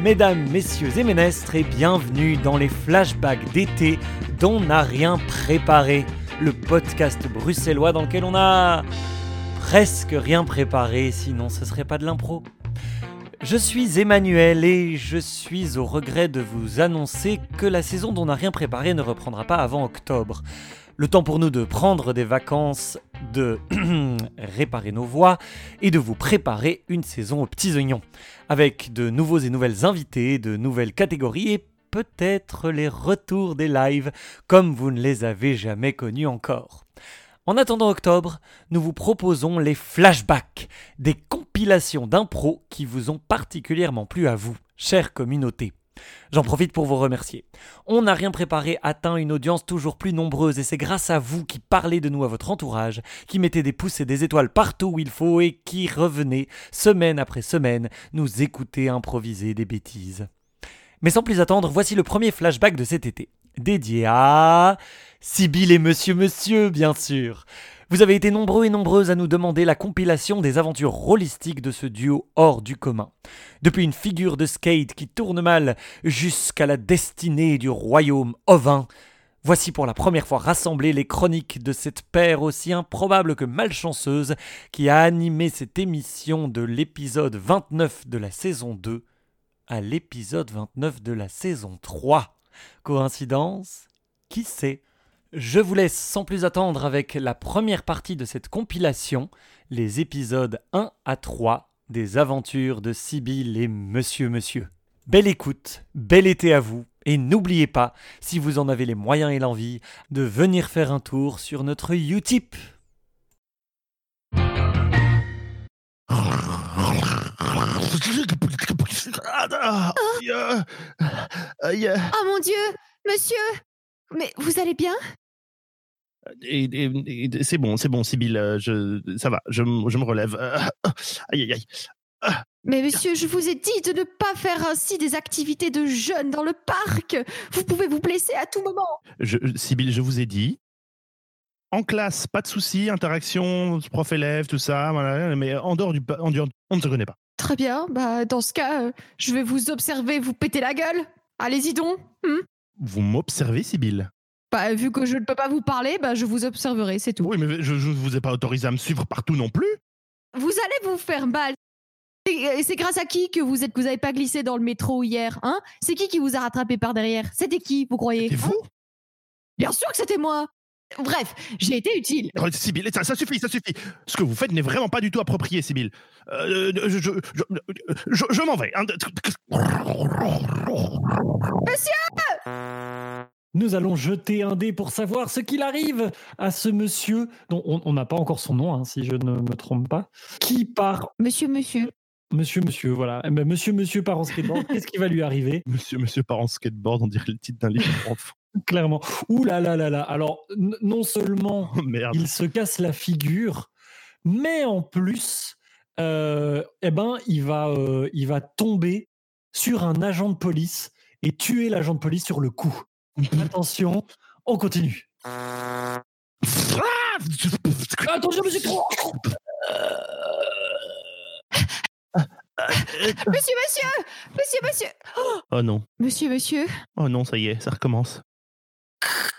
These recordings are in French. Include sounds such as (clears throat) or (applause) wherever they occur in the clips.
mesdames, messieurs et ménestres, et bienvenue dans les flashbacks d'été dont n'a rien préparé, le podcast bruxellois dans lequel on a presque rien préparé, sinon ce serait pas de l'impro. Je suis Emmanuel et je suis au regret de vous annoncer que la saison dont n'a rien préparé ne reprendra pas avant octobre. Le temps pour nous de prendre des vacances, de (clears throat) réparer nos voix et de vous préparer une saison aux petits oignons. Avec de nouveaux et nouvelles invités, de nouvelles catégories et peut-être les retours des lives comme vous ne les avez jamais connus encore. En attendant octobre, nous vous proposons les flashbacks, des compilations d'impro qui vous ont particulièrement plu à vous, chère communauté. J'en profite pour vous remercier. On n'a rien préparé atteint une audience toujours plus nombreuse et c'est grâce à vous qui parlez de nous à votre entourage, qui mettez des pouces et des étoiles partout où il faut et qui revenez, semaine après semaine, nous écouter improviser des bêtises. Mais sans plus attendre, voici le premier flashback de cet été, dédié à... Sibyl et Monsieur Monsieur, bien sûr. Vous avez été nombreux et nombreuses à nous demander la compilation des aventures rôlistiques de ce duo hors du commun. Depuis une figure de skate qui tourne mal jusqu'à la destinée du royaume ovin, voici pour la première fois rassemblées les chroniques de cette paire aussi improbable que malchanceuse qui a animé cette émission de l'épisode 29 de la saison 2 à l'épisode 29 de la saison 3. Coïncidence? Qui sait? Je vous laisse sans plus attendre avec la première partie de cette compilation, les épisodes 1 à 3 des aventures de Sibyl et Monsieur Monsieur. Belle écoute, bel été à vous, et n'oubliez pas, si vous en avez les moyens et l'envie, de venir faire un tour sur notre Utip. Oh mon Dieu Monsieur Mais vous allez bien? Et, et- et c'est bon, c'est bon, Sibyl, euh, je, ça va, je, me relève. (coughs) Aïe, aïe, aïe. Mais monsieur, je vous ai dit de ne pas faire ainsi des activités de jeunes dans le parc Vous pouvez vous blesser à tout moment Je, je vous ai dit, en classe, pas de souci, interaction, prof-élève, tout ça, voilà, mais en dehors du, pa- en dehors, on ne se connaît pas. Très bien, bah dans ce cas, euh, je vais vous observer vous péter la gueule Allez-y donc hmm Vous m'observez, Sibyl Bah vu que je ne peux pas vous parler, bah je vous observerai, c'est tout. Oui, mais je ne vous ai pas autorisé à me suivre partout non plus. Vous allez vous faire mal et c'est grâce à qui que vous êtes que vous avez pas glissé dans le métro hier, hein? C'est qui qui vous a rattrapé par derrière? C'était qui, vous croyez? Et vous? Bien sûr que c'était moi. Bref, j'ai été utile. Oh, Sibyl, ça, ça suffit, ça suffit. Ce que vous faites n'est vraiment pas du tout approprié, Sibyl. Euh, je je, je, je- je m'en vais. hein. Nous allons jeter un dé pour savoir ce qu'il arrive à ce monsieur, dont on n'a pas encore son nom, hein, si je ne me trompe pas, qui part. Monsieur, monsieur. Monsieur, monsieur, voilà. Eh ben, monsieur, monsieur part en skateboard. Qu'est-ce qui va lui arriver? Monsieur, monsieur part en skateboard, on dirait le titre d'un livre pour enfants. (laughs) Clairement. Ouh là là là là. Alors, non seulement Oh, merde. il se casse la figure, mais en plus, euh, eh ben, il va, euh, il va tomber sur un agent de police et tuer l'agent de police sur le coup. Attention, on continue. Ah Attention, monsieur. Monsieur, monsieur Monsieur, monsieur Oh non. Monsieur, monsieur Oh non, ça y est, ça recommence.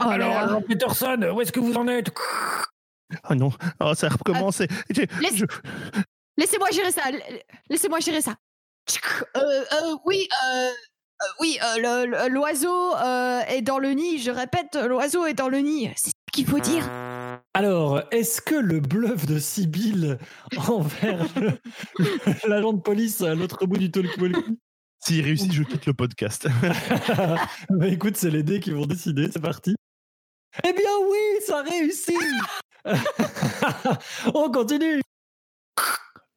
Oh là Alors, là. agent Peterson, où est-ce que vous en êtes? Oh non. Oh, ça j'ai- laisse- je- Laissez-moi gérer ça. la- Laissez-moi gérer ça. Euh, euh, oui, euh, euh, oui, euh, le- le- l'oiseau euh, est dans le nid. Je répète, l'oiseau est dans le nid. C'est ce qu'il faut dire. Alors, est-ce que le bluff de Sibyl envers (laughs) l'agent de police à l'autre bout du talkie-walkie S'il réussit, je quitte le podcast. (laughs) Bah écoute, c'est les dés qui vont décider, c'est parti. Eh bien oui, ça réussit (laughs) On continue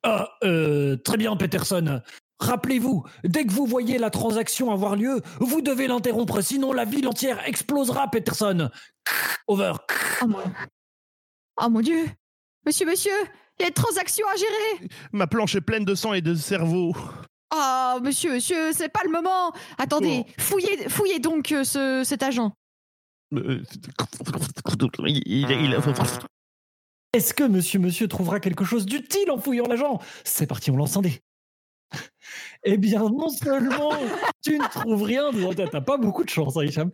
Ah, euh, Très bien, Peterson. Rappelez-vous, dès que vous voyez la transaction avoir lieu, vous devez l'interrompre, sinon la ville entière explosera, Peterson. Over. Oh mon, oh mon Dieu. Monsieur, monsieur, il y a une transaction à gérer. Ma planche est pleine de sang et de cerveau. Oh, monsieur, monsieur, c'est pas le moment. Attendez, Oh. fouillez, fouillez donc euh, ce, cet agent. Euh, Est-ce que monsieur monsieur trouvera quelque chose d'utile en fouillant l'agent? C'est parti, on lance un dé. Eh bien, non seulement tu ne trouves rien, t'as pas beaucoup de chance, hein, Hicham.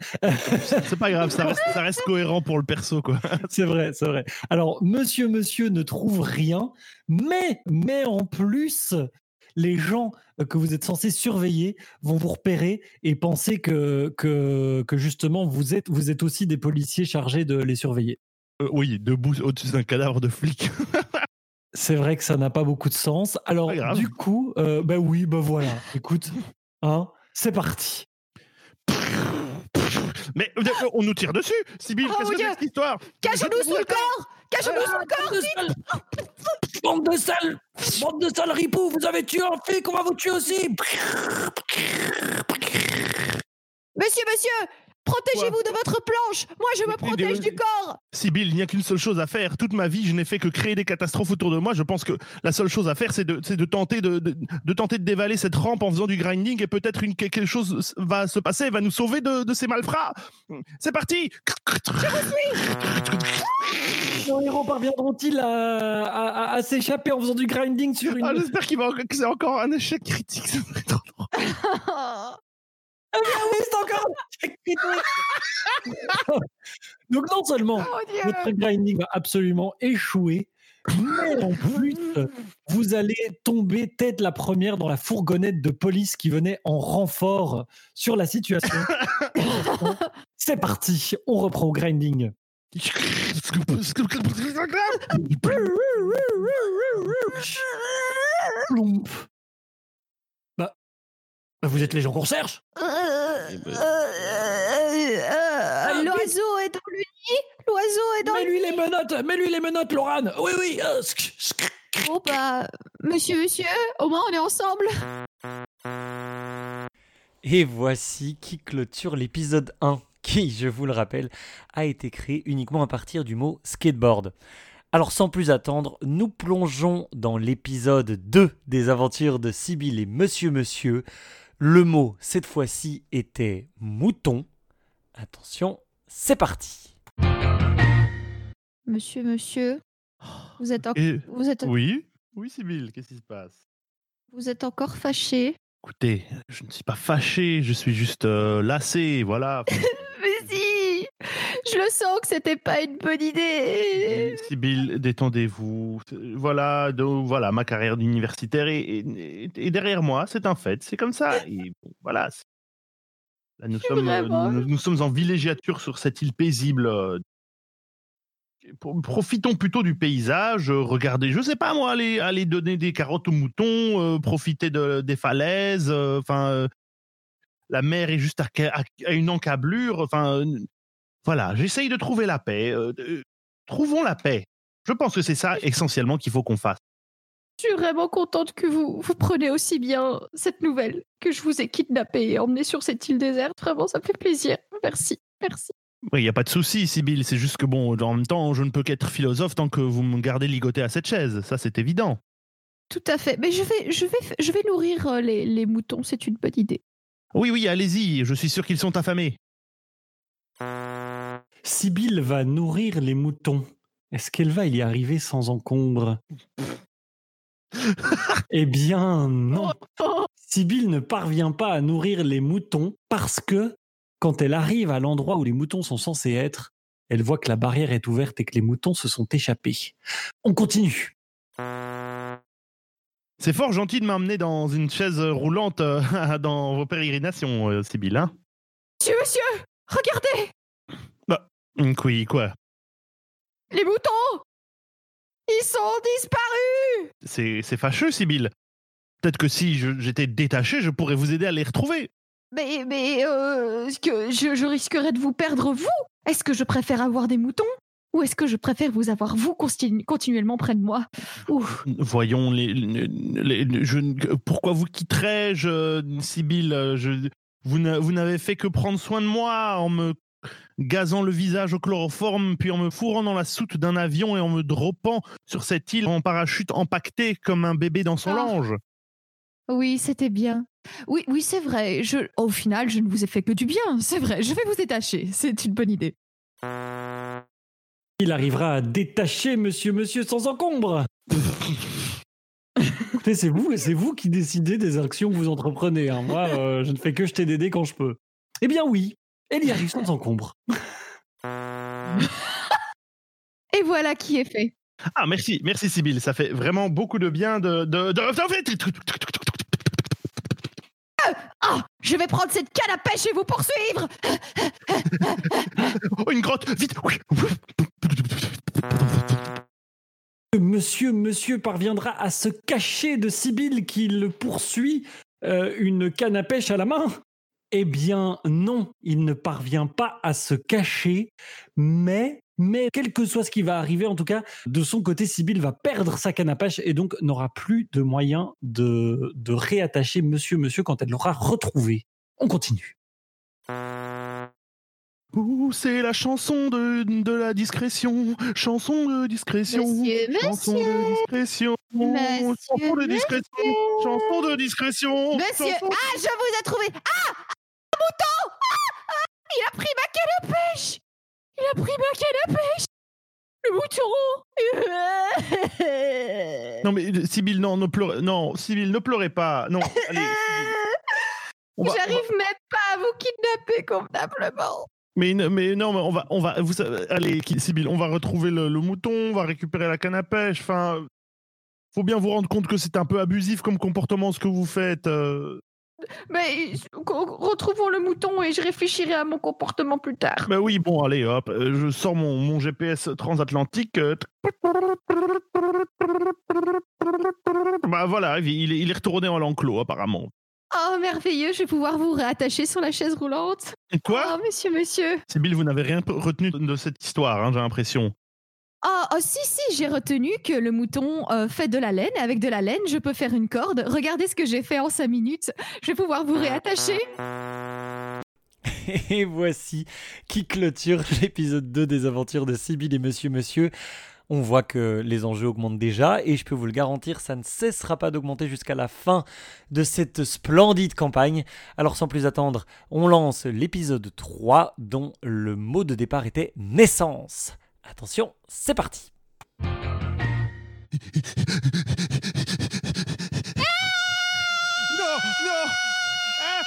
C'est pas grave, ça reste, ça reste cohérent pour le perso, quoi. (laughs) C'est vrai, c'est vrai. Alors, monsieur, monsieur ne trouve rien, mais, mais en plus, les gens que vous êtes censés surveiller vont vous repérer et penser que, que, que justement, vous êtes, vous êtes aussi des policiers chargés de les surveiller. Euh, oui, debout au-dessus d'un cadavre de flic. (laughs) C'est vrai que ça n'a pas beaucoup de sens. Alors, du coup, euh, bah oui, bah voilà. Écoute, hein, c'est parti. Mais euh, on nous tire dessus Sibyl, Oh qu'est-ce que c'est cette histoire? Cachons-nous sous le corps Cachons-nous sous le corps Bande de sales, bande de sales ripoux, vous avez tué un flic, on va vous tuer aussi. Monsieur, monsieur Protégez-vous de votre planche Moi, je me protège du corps Sibyl, il n'y a qu'une seule chose à faire. Toute ma vie, je n'ai fait que créer des catastrophes autour de moi. Je pense que la seule chose à faire, c'est de, tenter de, de, de tenter de dévaler cette rampe en faisant du grinding et peut-être une, quelque chose va se passer, va nous sauver de, de ces malfrats. C'est parti Nos héros parviendront-ils à, à- à- à s'échapper en faisant du grinding sur une. Ah, J'espère qu'il va, que c'est encore un échec critique. ça serait trop drôle. (laughs) Ah oui, c'est encore. (laughs) Donc non seulement Oh votre grinding va absolument échouer, mais en plus, vous allez tomber tête la première dans la fourgonnette de police qui venait en renfort sur la situation. (laughs) C'est parti, on reprend au grinding. (laughs) Vous êtes les gens qu'on recherche Euh, euh, euh, L'oiseau est dans le nid L'oiseau est dans le Mets-lui les menottes, mets-lui les menottes, Lorane. Oui, oui. sk- Oh bah, monsieur, monsieur, au moins on est ensemble. Et voici qui clôture l'épisode 1, qui, je vous le rappelle, a été créé uniquement à partir du mot skateboard. Alors sans plus attendre, nous plongeons dans l'épisode 2 des aventures de Sibyl et Monsieur Monsieur. Le mot, cette fois-ci, était mouton. Attention, c'est parti. Monsieur, monsieur, vous êtes, en- Et- vous êtes, Oui Oui, Sibyl, qu'est-ce qui se passe? Vous êtes encore fâché? Écoutez, je ne suis pas fâché, je suis juste euh, lassé, voilà. (laughs) Je le sens que c'était pas une bonne idée Sibyl, détendez-vous. Voilà, donc, voilà, ma carrière d'universitaire est, est- est derrière moi, c'est un fait, c'est comme ça. Et bon, voilà. c'est- Là, nous, sommes, euh, vraiment- nous, nous sommes en villégiature sur cette île paisible. Pro- Profitons plutôt du paysage, regardez, je sais pas moi, aller, aller donner des carottes aux moutons, euh, profiter de, des falaises, euh, enfin, euh, la mer est juste à, à- à une encablure, enfin, voilà, j'essaye de trouver la paix. euh, euh, trouvons la paix. Je pense que c'est ça essentiellement qu'il faut qu'on fasse. Je suis vraiment contente que vous, vous preniez aussi bien cette nouvelle, que je vous ai kidnappé et emmené sur cette île déserte. Vraiment, ça me fait plaisir. Merci, merci. Oui, il n'y a pas de souci, Sibyl. C'est juste que bon, en même temps, je ne peux qu'être philosophe tant que vous me gardez ligoté à cette chaise. Ça, c'est évident. Tout à fait. Mais je vais, je vais, je vais nourrir euh, les, les moutons, c'est une bonne idée. Oui, oui, allez-y. Je suis sûr qu'ils sont affamés. Sibyl va nourrir les moutons. Est-ce qu'elle va y arriver sans encombre? (laughs) Eh bien, non. Oh, Sibyl ne parvient pas à nourrir les moutons parce que quand elle arrive à l'endroit où les moutons sont censés être, elle voit que la barrière est ouverte et que les moutons se sont échappés. On continue. C'est fort gentil de m'emmener dans une chaise roulante euh, (laughs) dans vos pérégrinations, euh, Sibyl. Hein Monsieur, monsieur, regardez Oui, quoi. Les moutons! Ils sont disparus! C'est c'est fâcheux, Sibyl. Peut-être que si je- j'étais détaché, je pourrais vous aider à les retrouver. Mais, mais, euh, est-ce que je, je risquerais de vous perdre, vous? Est-ce que je préfère avoir des moutons? Ou est-ce que je préfère vous avoir, vous, continu- continuellement près de moi? Ouf. Voyons, les, les- les- je, pourquoi vous quitterais-je, euh, Sibyl euh, je, Vous n'a- vous n'avez fait que prendre soin de moi en me gazant le visage au chloroforme, puis en me fourrant dans la soute d'un avion et en me droppant sur cette île en parachute empaqueté comme un bébé dans son Ah. lange. Oui, c'était bien. Oui, oui, c'est vrai. Je, au final, je ne vous ai fait que du bien. C'est vrai. Je vais vous détacher. C'est une bonne idée. Il arrivera à détacher Monsieur Monsieur sans encombre. (laughs) Écoutez, c'est vous, c'est vous qui décidez des actions que vous entreprenez. hein. Moi, euh, je ne fais que jeter des dés quand je peux. Eh bien oui, elle y arrive sans encombre. Et voilà qui est fait. Ah, merci, merci Sybille. Ça fait vraiment beaucoup de bien de. de, de- Ah, je vais prendre cette canne à pêche et vous poursuivre. Oh, une grotte, vite Monsieur, monsieur parviendra à se cacher de Sibylle qui le poursuit, euh, une canne à pêche à la main Eh bien non, il ne parvient pas à se cacher, mais, mais quel que soit ce qui va arriver, en tout cas, de son côté, Sibylle va perdre sa canne à pêche et donc n'aura plus de moyen de, de réattacher monsieur, monsieur quand elle l'aura retrouvé. On continue. Ouh, c'est la chanson de, de la discrétion. Chanson de discrétion. Monsieur, chanson monsieur. de discrétion. Monsieur, chanson de discrétion. Chanson de discrétion. Monsieur, chanson- ah, je vous ai trouvé. Ah, un mouton. Ah, ah, il a pris ma canne à pêche. Il a pris ma canne à pêche. Le mouton. Non mais euh, Sybille, non, ne pleurez, non, Sybille, ne pleurez pas. Non, (laughs) allez. Va- J'arrive même pas à vous kidnapper convenablement. Mais, non, mais on va, on va, vous savez- allez, Sybille, on va retrouver le, le mouton, on va récupérer la canne à pêche. Enfin, faut bien vous rendre compte que c'est un peu abusif comme comportement ce que vous faites. euh. Mais retrouvons le mouton et je réfléchirai à mon comportement plus tard. Bah oui, bon, allez, hop, euh, je sors mon, mon GPS transatlantique. euh. Bah voilà, il est, il est retourné à l'enclos apparemment. Oh, merveilleux, je vais pouvoir vous réattacher sur la chaise roulante. Quoi? Oh, monsieur, monsieur. Sybille, vous n'avez rien retenu de cette histoire, hein, j'ai l'impression. Oh, oh, si, si, j'ai retenu que le mouton euh, fait de la laine. Avec de la laine, je peux faire une corde. Regardez ce que j'ai fait en 5 minutes. Je vais pouvoir vous réattacher. (laughs) Et voici qui clôture l'épisode 2 des aventures de Sibyl et Monsieur Monsieur. On voit que les enjeux augmentent déjà et je peux vous le garantir, ça ne cessera pas d'augmenter jusqu'à la fin de cette splendide campagne. Alors sans plus attendre, on lance l'épisode 3 dont le mot de départ était naissance. Attention, c'est parti. Non, non. Ah.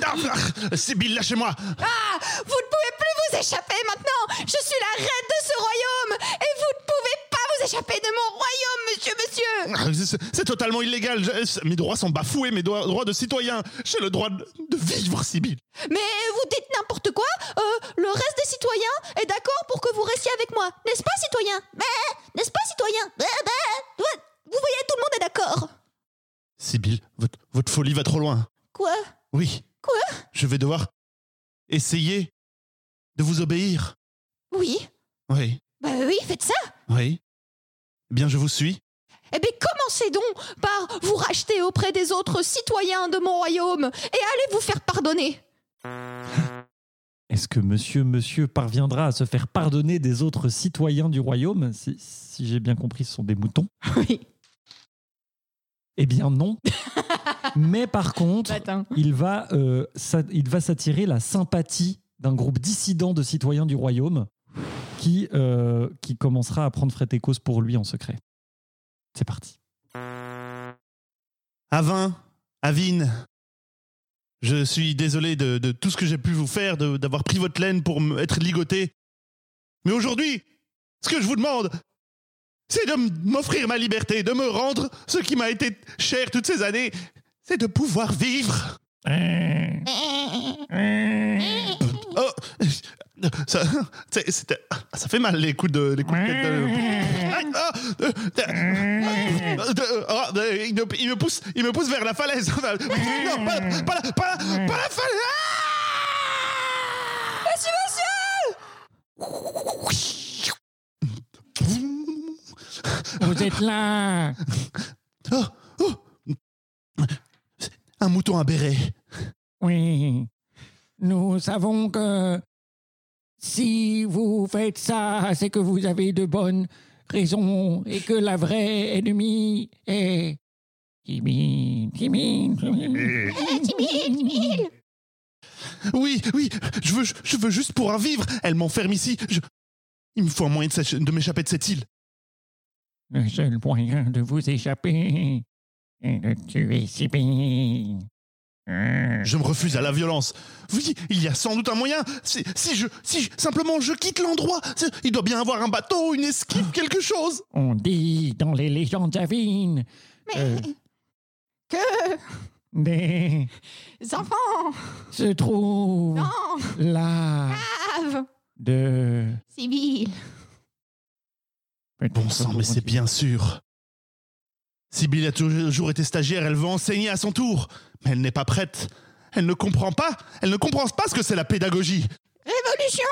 Non, ah, Sybille, lâchez-moi. Ah, vous ne pouvez plus vous échapper maintenant. Je suis la reine de ce royaume et vous ne pouvez pas vous échapper de mon royaume, monsieur, monsieur. Ah, c'est- totalement illégal. Mes droits sont bafoués, mes droits, de citoyen. J'ai le droit de, vivre, Sybille. Mais vous dites n'importe quoi. Euh, le reste des citoyens est d'accord pour que vous restiez avec moi, n'est-ce pas, citoyen? N'est-ce pas, citoyen? Vous voyez, tout le monde est d'accord. Sybille, votre, votre folie va trop loin. Quoi? Oui. Quoi? Je vais devoir essayer de vous obéir. Oui. Oui. Bah oui, faites ça. Oui. Eh bien, je vous suis. Eh bien, commencez donc par vous racheter auprès des autres citoyens de mon royaume et allez vous faire pardonner. Est-ce que monsieur, monsieur parviendra à se faire pardonner des autres citoyens du royaume Si, si j'ai bien compris, ce sont des moutons? (laughs) Oui. Eh bien non. (laughs) Mais par contre, Matin. il va, euh, il va s'attirer la sympathie d'un groupe dissident de citoyens du royaume qui, euh, qui commencera à prendre frais et cause pour lui en secret. C'est parti. Avin, Avine, je suis désolé de, de tout ce que j'ai pu vous faire, de- d'avoir pris votre laine pour être ligoté. Mais aujourd'hui, ce que je vous demande, c'est de m'offrir ma liberté, de me rendre ce qui m'a été cher toutes ces années, c'est de pouvoir vivre. Oh, ça, (laughs) c'était- ça fait mal les coups de, les coups de ah, ah, il, me, il me pousse, il me pousse vers la falaise. (laughs) Non, pas, pas, la- pas, la- pas la falaise. Vous êtes là Oh, oh. Un mouton à béret. Oui, nous savons que si vous faites ça, c'est que vous avez de bonnes raisons et que la vraie ennemie est Timide, timide, timide. Oui, oui, je veux, je veux juste pouvoir vivre. Elle m'enferme ici. Je- Il me faut un moyen de m'échapper de cette île. Le seul moyen de vous échapper est de tuer Sibyl. Euh, Je me refuse à la violence. Oui, il y a sans doute un moyen. Si, si je, si je- simplement je quitte l'endroit, il doit bien avoir un bateau, une esquive, quelque chose. On dit dans les légendes avines Mais Euh. que des les enfants, se trouve non, là Ave, de Sibyl. Bon sang, mais c'est bien sûr. Sibyl a toujours été stagiaire, elle veut enseigner à son tour. Mais elle n'est pas prête. Elle ne comprend pas. Elle ne comprend pas ce que c'est la pédagogie. Révolution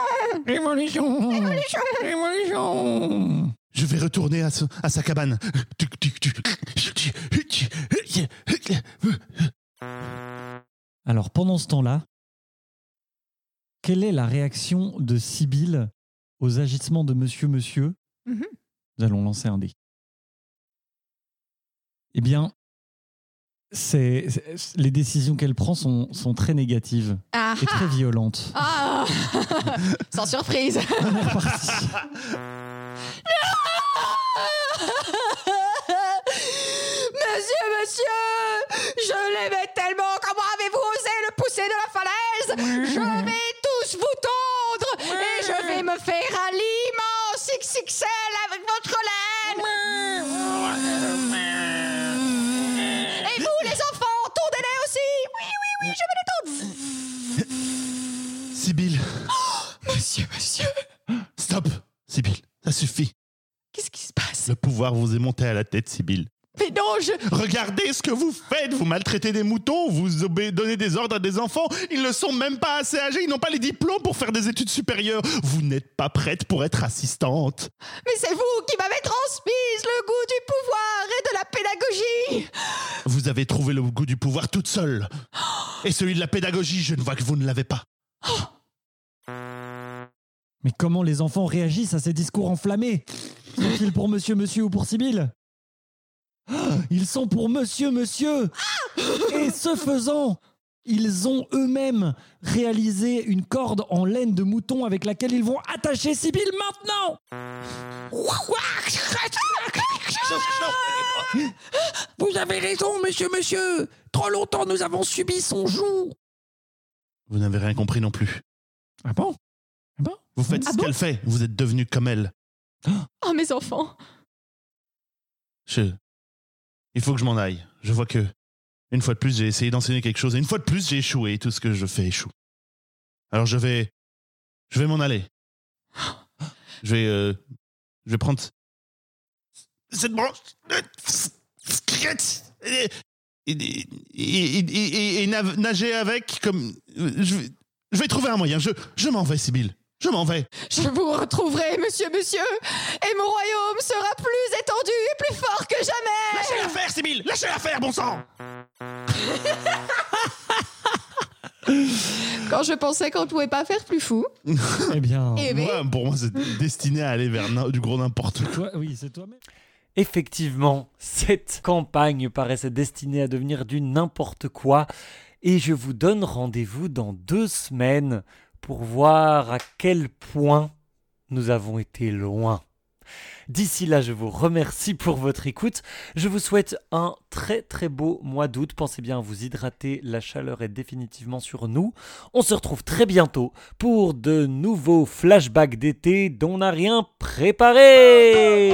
Révolution Révolution Révolution Je vais retourner à, ce- à sa cabane. Alors pendant ce temps-là, quelle est la réaction de Sibyl aux agissements de Monsieur Monsieur? Mhm. Nous allons lancer un dé. Eh bien, c'est, c'est- les décisions qu'elle prend sont, sont très négatives Ah. et très violentes. ah. (laughs) Sans surprise. (laughs) (laughs) Monsieur, monsieur Je l'aimais tellement. Comment avez-vous osé le pousser de la falaise? Je vais tous vous tondre Et je vais me faire un l'immense XXL avec votre laine Sibyl, (gasps) Monsieur, monsieur stop. Sibyl, ça suffit. Qu'est-ce qui se passe? Le pouvoir vous est monté à la tête, Sibyl. Mais non, je... Regardez ce que vous faites. Vous maltraitez des moutons, vous donnez des ordres à des enfants. Ils ne sont même pas assez âgés, ils n'ont pas les diplômes pour faire des études supérieures. Vous n'êtes pas prête pour être assistante. Mais c'est vous qui m'avez transmise le goût du pouvoir et de la pédagogie Vous avez trouvé le goût du pouvoir toute seule. Et celui de la pédagogie, je ne vois que vous ne l'avez pas. Mais comment les enfants réagissent à ces discours enflammés? Sont-ils pour Monsieur Monsieur ou pour Sibyl? Ah, Ils sont pour Monsieur Monsieur! Et ce faisant, ils ont eux-mêmes réalisé une corde en laine de mouton avec laquelle ils vont attacher Sibyl maintenant! Vous avez raison, monsieur, monsieur! Trop longtemps nous avons subi son joug! Vous n'avez rien compris non plus. Ah bon? Vous faites Ah ce bon qu'elle fait. Vous êtes devenu comme elle. Oh, mes enfants Je... Il faut que je m'en aille. Je vois que, une fois de plus, j'ai essayé d'enseigner quelque chose et une fois de plus, j'ai échoué. Tout ce que je fais échoue. Alors je vais, je vais m'en aller. Je vais, euh, je vais prendre cette branche et, nager avec comme je vais, je vais trouver un moyen. Je, je m'en vais, Sibyl. Je m'en vais. Je vous retrouverai, monsieur, monsieur Et mon royaume sera plus étendu et plus fort que jamais Lâchez l'affaire, Sibyl. Lâchez l'affaire, bon sang. (laughs) Quand je pensais qu'on ne pouvait pas faire plus fou. Eh bien, Eh ben, Moi, pour moi, c'est destiné à aller vers du gros n'importe quoi. oui, c'est toi-même. Effectivement, cette campagne paraissait destinée à devenir du n'importe quoi et je vous donne rendez-vous dans deux semaines pour voir à quel point nous avons été loin. D'ici là, je vous remercie pour votre écoute. Je vous souhaite un très très beau mois d'août. Pensez bien à vous hydrater, la chaleur est définitivement sur nous. On se retrouve très bientôt pour de nouveaux flashbacks d'été dont on n'a rien préparé.